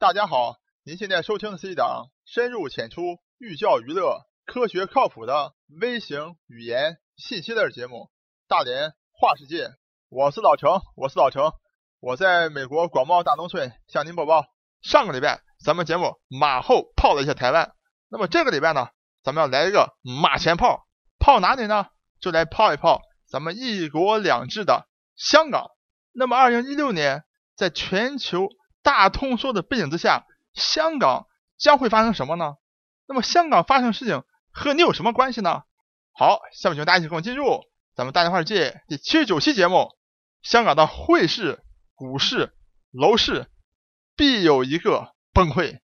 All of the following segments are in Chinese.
大家好，您现在收听的是一档深入浅出、寓教于乐、科学靠谱的微型语言信息类节目《大连话世界》。我是老程，我是老程，我在美国广袤大农村向您播报。上个礼拜咱们节目马后炮了一下台湾，那么这个礼拜呢，咱们要来一个马前炮，炮哪里呢？就来炮一炮咱们一国两制的香港。那么二零一六年，在全球大通缩的背景之下，香港将会发生什么呢？那么香港发生事情和你有什么关系呢？好，下面请大家一起跟我进入咱们大连话世界第七十九期节目：香港的汇市、股市、楼市必有一个崩溃。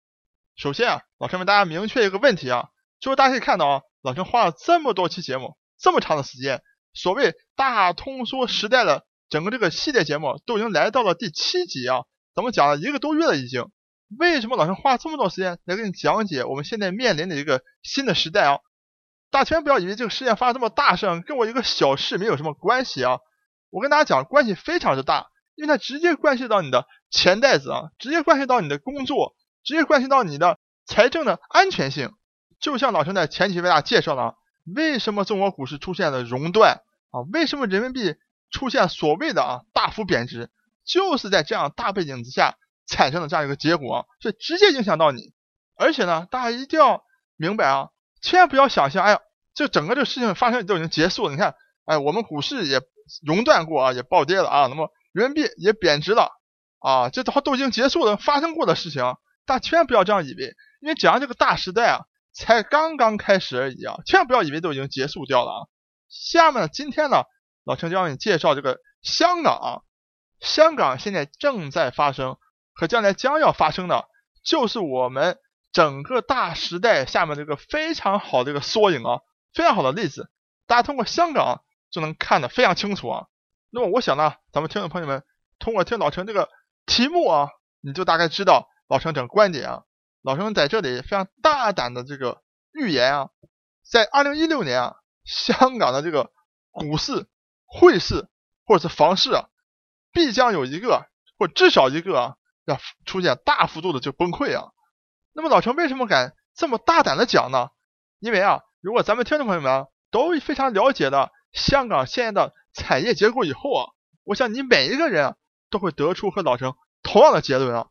首先啊，老陈为大家明确一个问题啊，就是大家可以看到啊，老陈花了这么多期节目，这么长的时间，所谓大通缩时代的。整个这个系列节目都已经来到了第七集啊，咱们讲了一个多月了已经。为什么老师花这么多时间来给你讲解我们现在面临的一个新的时代啊？大家千不要以为这个事件发生这么大声跟我一个小事没有什么关系啊！我跟大家讲，关系非常之大，因为它直接关系到你的钱袋子啊，直接关系到你的工作，直接关系到你的财政的安全性。就像老陈在前期为大家介绍了，为什么中国股市出现了熔断啊？为什么人民币？出现所谓的啊大幅贬值，就是在这样大背景之下产生的这样一个结果，所以直接影响到你。而且呢，大家一定要明白啊，千万不要想象，哎呀，这整个这个事情发生都已经结束了。你看，哎，我们股市也熔断过啊，也暴跌了啊，那么人民币也贬值了啊，这都都已经结束了，发生过的事情，大家千万不要这样以为，因为讲这个大时代啊，才刚刚开始而已啊，千万不要以为都已经结束掉了啊。下面呢今天呢。老陈将为你介绍这个香港啊，香港现在正在发生和将来将要发生的，就是我们整个大时代下面这个非常好的一个缩影啊，非常好的例子，大家通过香港就能看得非常清楚啊。那么我想呢，咱们听众朋友们通过听老陈这个题目啊，你就大概知道老陈整个观点啊。老陈在这里非常大胆的这个预言啊，在二零一六年啊，香港的这个股市。汇市或者是房市啊，必将有一个或至少一个，要出现大幅度的就崩溃啊。那么老陈为什么敢这么大胆的讲呢？因为啊，如果咱们听众朋友们都非常了解的香港现在的产业结构以后啊，我想你每一个人啊都会得出和老陈同样的结论啊。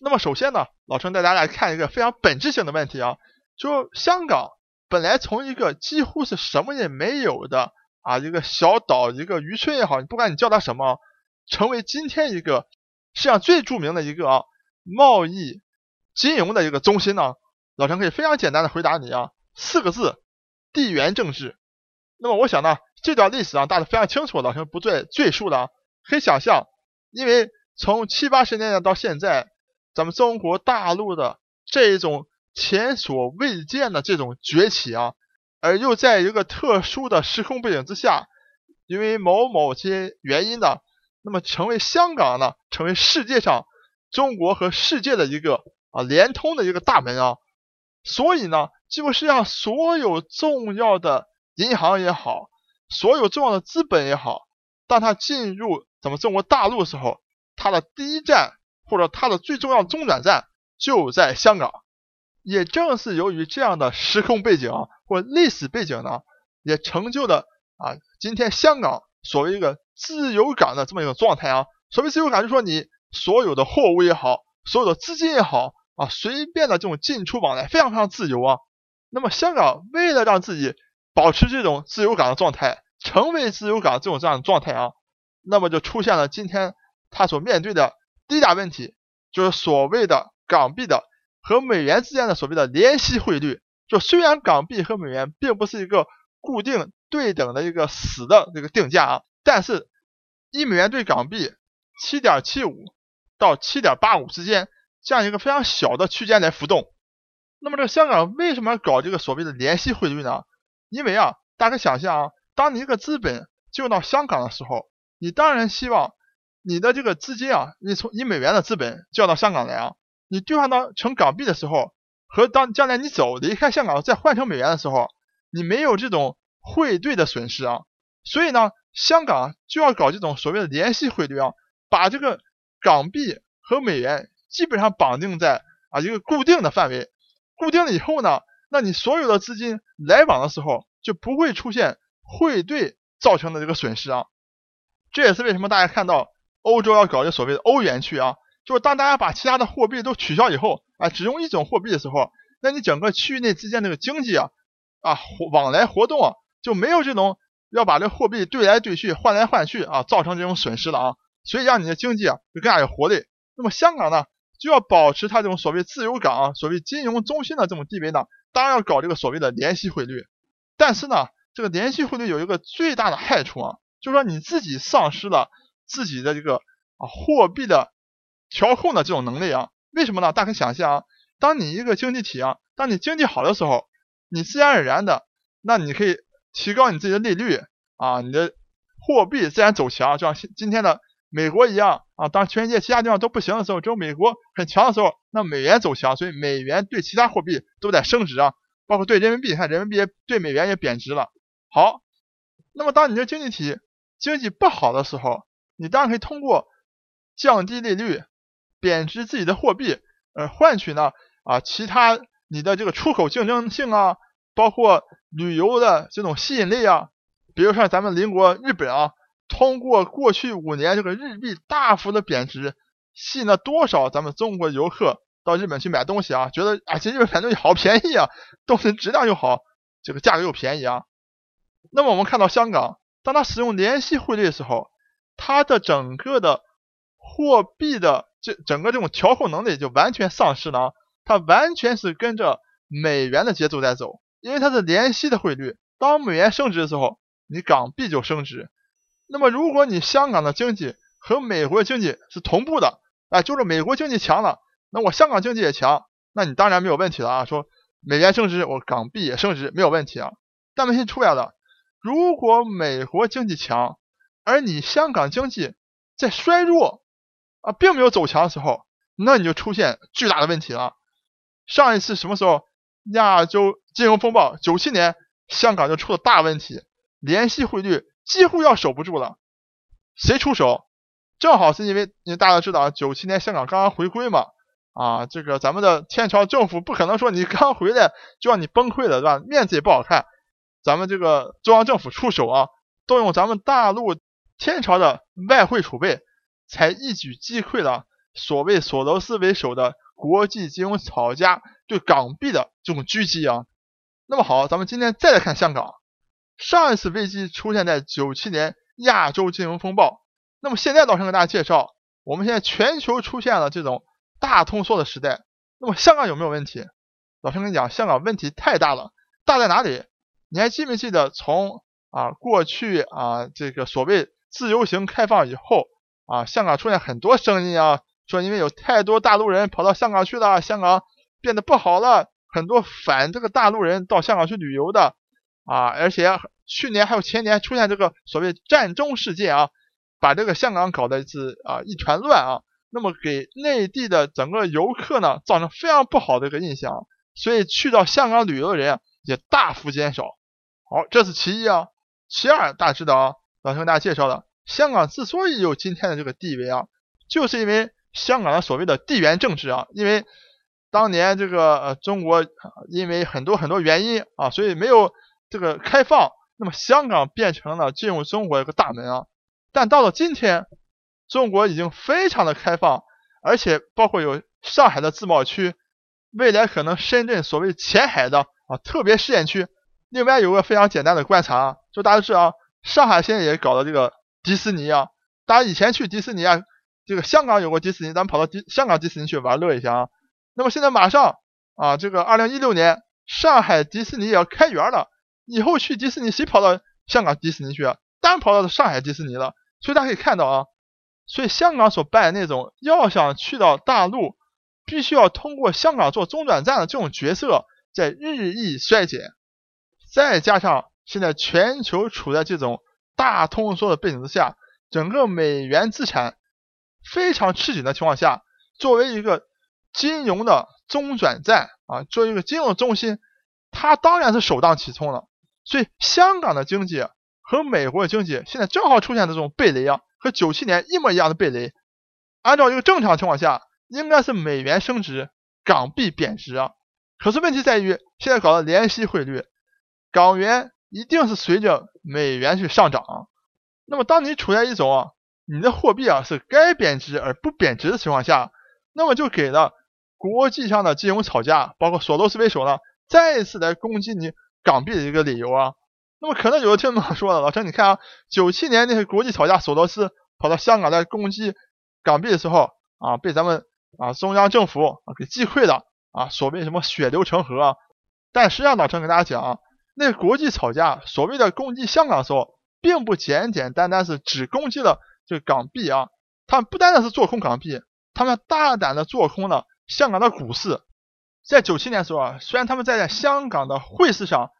那么首先呢，老陈带大家来看一个非常本质性的问题啊，就香港本来从一个几乎是什么也没有的。啊，一个小岛，一个渔村也好，你不管你叫它什么，成为今天一个世界上最著名的一个啊贸易金融的一个中心呢？老陈可以非常简单的回答你啊，四个字：地缘政治。那么我想呢，这段历史啊，大家非常清楚，老陈不再赘述了啊。可以想象，因为从七八十年代到现在，咱们中国大陆的这一种前所未见的这种崛起啊。而又在一个特殊的时空背景之下，因为某某些原因呢，那么成为香港呢，成为世界上中国和世界的一个啊连通的一个大门啊，所以呢，几乎世界上所有重要的银行也好，所有重要的资本也好，当它进入咱们中国大陆的时候，它的第一站或者它的最重要中转站就在香港。也正是由于这样的时空背景或历史背景呢，也成就了啊今天香港所谓一个自由港的这么一个状态啊。所谓自由港，就说你所有的货物也好，所有的资金也好啊，随便的这种进出往来非常非常自由啊。那么香港为了让自己保持这种自由港的状态，成为自由港这种这样的状态啊，那么就出现了今天它所面对的第一大问题，就是所谓的港币的。和美元之间的所谓的联系汇率，就虽然港币和美元并不是一个固定对等的一个死的这个定价啊，但是一美元对港币七点七五到七点八五之间这样一个非常小的区间来浮动。那么这个香港为什么搞这个所谓的联系汇率呢？因为啊，大家想象啊，当你一个资本进入到香港的时候，你当然希望你的这个资金啊，你从以美元的资本交到香港来啊。你兑换到成港币的时候，和当将来你走离开香港再换成美元的时候，你没有这种汇兑的损失啊。所以呢，香港就要搞这种所谓的联系汇率啊，把这个港币和美元基本上绑定在啊一个固定的范围，固定了以后呢，那你所有的资金来往的时候就不会出现汇兑造成的这个损失啊。这也是为什么大家看到欧洲要搞这所谓的欧元区啊，就是当大家把其他的货币都取消以后啊，只用一种货币的时候，那你整个区域内之间这个经济啊啊往来活动啊就没有这种要把这货币兑来兑去、换来换去啊，造成这种损失了啊。所以让你的经济啊就更加有活力。那么香港呢就要保持它这种所谓自由港、所谓金融中心的这种地位呢，当然要搞这个所谓的联系汇率。但是呢，这个联系汇率有一个最大的害处啊，就是说你自己丧失了自己的这个啊货币的调控的这种能力啊。为什么呢？大家可以想象啊，当你一个经济体啊，当你经济好的时候，你自然而然的，那你可以提高你自己的利率啊，你的货币自然走强，就像今天的。美国一样啊，当全世界其他地方都不行的时候，只有美国很强的时候，那美元走强，所以美元对其他货币都在升值啊，包括对人民币，看人民币对美元也贬值了。好，那么当你的经济体经济不好的时候，你当然可以通过降低利率、贬值自己的货币，呃，换取呢啊其他你的这个出口竞争性啊，包括旅游的这种吸引力啊，比如像咱们邻国日本啊。通过过去五年这个日币大幅的贬值，吸引了多少咱们中国游客到日本去买东西啊？觉得啊，这日本买东西好便宜啊，东西质量又好，这个价格又便宜啊。那么我们看到香港，当它使用联系汇率的时候，它的整个的货币的这整个这种调控能力就完全丧失了啊，它完全是跟着美元的节奏在走，因为它是联系的汇率，当美元升值的时候，你港币就升值。那么，如果你香港的经济和美国的经济是同步的，哎，就是美国经济强了，那我香港经济也强，那你当然没有问题了啊。说美元升值，我港币也升值，没有问题啊。但问题出来了，如果美国经济强，而你香港经济在衰弱啊，并没有走强的时候，那你就出现巨大的问题了。上一次什么时候亚洲金融风暴？九七年，香港就出了大问题，联系汇率。几乎要守不住了，谁出手？正好是因为因为大家知道，九七年香港刚刚回归嘛，啊，这个咱们的天朝政府不可能说你刚回来就让你崩溃了，对吧？面子也不好看，咱们这个中央政府出手啊，动用咱们大陆天朝的外汇储备，才一举击溃了所谓索罗斯为首的国际金融炒家对港币的这种狙击啊。那么好，咱们今天再来看香港。上一次危机出现在九七年亚洲金融风暴，那么现在老陈给大家介绍，我们现在全球出现了这种大通缩的时代，那么香港有没有问题？老陈跟你讲，香港问题太大了，大在哪里？你还记不记得从啊过去啊这个所谓自由行开放以后啊，香港出现很多声音啊，说因为有太多大陆人跑到香港去了，香港变得不好了，很多反这个大陆人到香港去旅游的。啊，而且去年还有前年出现这个所谓战中事件啊，把这个香港搞得是啊一团乱啊，那么给内地的整个游客呢造成非常不好的一个印象，所以去到香港旅游的人也大幅减少。好，这是其一啊，其二大家知道啊，老师跟大家介绍的，香港之所以有今天的这个地位啊，就是因为香港的所谓的地缘政治啊，因为当年这个呃中国因为很多很多原因啊，所以没有。这个开放，那么香港变成了进入中国一个大门啊。但到了今天，中国已经非常的开放，而且包括有上海的自贸区，未来可能深圳所谓前海的啊特别试验区。另外有个非常简单的观察啊，就大家知道啊，上海现在也搞了这个迪士尼啊。大家以前去迪士尼啊，这个香港有个迪士尼，咱们跑到迪香港迪士尼去玩乐一下啊。那么现在马上啊，这个二零一六年上海迪士尼也要开园了。以后去迪士尼，谁跑到香港迪士尼去啊？当然跑到上海迪士尼了。所以大家可以看到啊，所以香港所扮演那种要想去到大陆，必须要通过香港做中转站的这种角色，在日益衰减。再加上现在全球处在这种大通缩的背景之下，整个美元资产非常吃紧的情况下，作为一个金融的中转站啊，作为一个金融中心，它当然是首当其冲了。所以香港的经济和美国的经济现在正好出现这种背雷啊，和九七年一模一样的背雷。按照一个正常情况下，应该是美元升值，港币贬值啊。可是问题在于，现在搞的联息汇率，港元一定是随着美元去上涨。那么，当你处在一种你的货币啊是该贬值而不贬值的情况下，那么就给了国际上的金融炒家，包括索罗斯为首呢，再一次来攻击你港币的一个理由啊。那么，可能有的听众说了，老陈，你看啊，九七年那些国际炒家索罗斯跑到香港来攻击港币的时候啊，被咱们啊中央政府啊给击溃了。啊，所谓什么血流成河，但实际上老陈给大家讲啊，那国际炒家所谓的攻击香港的时候，并不简简单单是只攻击了这个港币啊，他们不单单是做空港币，他们大胆的做空了香港的股市。在九七年的时候啊，虽然他们在香港的汇市上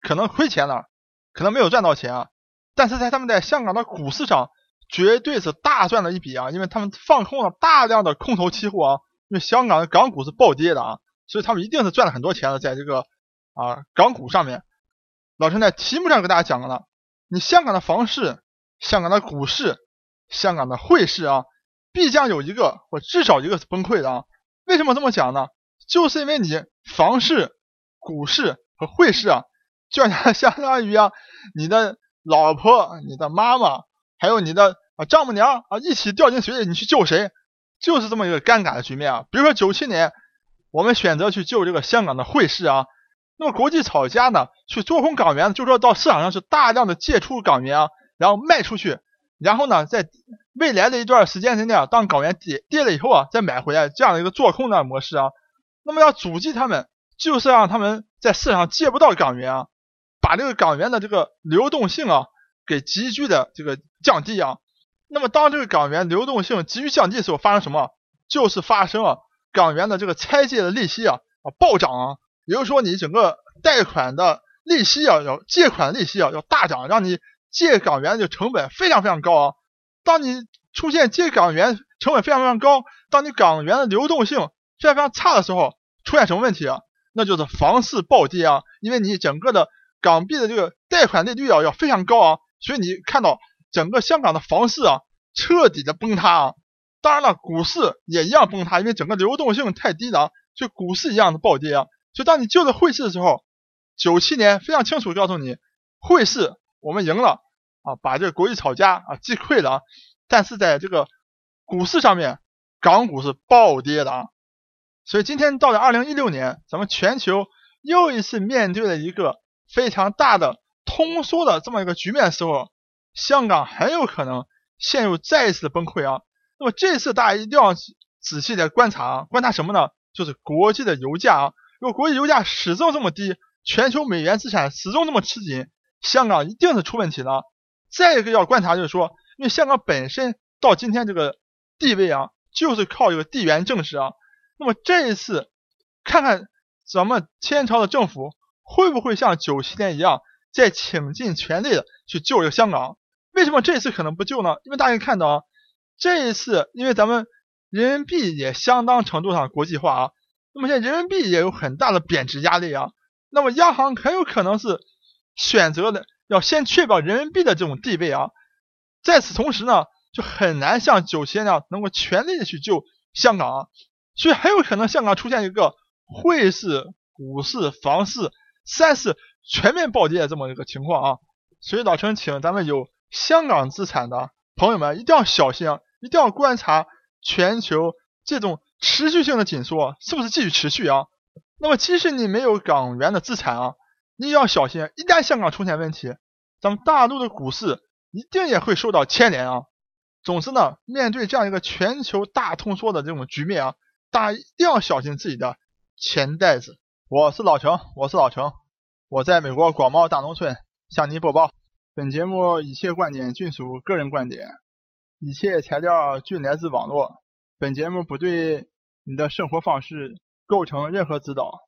可能亏钱了，可能没有赚到钱啊，但是在他们在香港的股市上绝对是大赚了一笔啊，因为他们放空了大量的空头期货啊。因为香港的港股是暴跌的啊，所以他们一定是赚了很多钱的，在这个啊港股上面。老陈在题目上给大家讲了，你香港的房市、香港的股市、香港的汇市啊，必将有一个或至少一个是崩溃的啊。为什么这么讲呢？就是因为你房市、股市和汇市啊，就像相当于啊你的老婆、你的妈妈还有你的啊丈母娘啊一起掉进水里，你去救谁？就是这么一个尴尬的局面啊！比如说九七年，我们选择去救这个香港的汇市啊，那么国际炒家呢去做空港元，就说到市场上去大量的借出港元啊，然后卖出去，然后呢在未来的一段时间之内啊，当港元跌跌了以后啊，再买回来这样的一个做空的模式啊，那么要阻击他们，就是让他们在市场借不到港元啊，把这个港元的这个流动性啊给急剧的这个降低啊。那么，当这个港元流动性急剧降低的时候，发生什么？就是发生啊港元的这个拆借的利息啊啊暴涨啊，也就是说，你整个贷款的利息啊要借款利息啊要大涨，让你借港元的成本非常非常高啊。当你出现借港元成本非常非常高，当你港元的流动性非常非常差的时候，出现什么问题啊？那就是房市暴跌啊，因为你整个的港币的这个贷款利率啊要非常高啊，所以你看到。整个香港的房市啊，彻底的崩塌啊！当然了，股市也一样崩塌，因为整个流动性太低了啊，所以股市一样的暴跌啊。所以当你救了汇市的时候，九七年非常清楚告诉你，汇市我们赢了啊，把这个国际炒家啊击溃了啊。但是在这个股市上面，港股是暴跌的啊。所以今天到了二零一六年，咱们全球又一次面对了一个非常大的通缩的这么一个局面的时候。香港很有可能陷入再一次的崩溃啊！那么这次大家一定要仔细的观察啊，观察什么呢？就是国际的油价啊。如果国际油价始终这么低，全球美元资产始终这么吃紧，香港一定是出问题的。再一个要观察就是说，因为香港本身到今天这个地位啊，就是靠这个地缘政治啊。那么这一次，看看咱们天朝的政府会不会像九七年一样，再倾尽全力的去救这个香港？为什么这次可能不救呢？因为大家看到啊，这一次因为咱们人民币也相当程度上国际化啊，那么现在人民币也有很大的贬值压力啊，那么央行很有可能是选择的要先确保人民币的这种地位啊，在此同时呢，就很难像九七那样能够全力的去救香港啊，所以很有可能香港出现一个汇市、股市、房市三市全面暴跌的这么一个情况啊，所以老陈请咱们有。香港资产的朋友们一定要小心啊！一定要观察全球这种持续性的紧缩是不是继续持续啊？那么即使你没有港元的资产啊，你要小心，一旦香港出现问题，咱们大陆的股市一定也会受到牵连啊！总之呢，面对这样一个全球大通缩的这种局面啊，大家一定要小心自己的钱袋子。我是老程，我是老程，我在美国广袤大农村向您播报。本节目一切观点均属个人观点，一切材料均来自网络。本节目不对你的生活方式构成任何指导。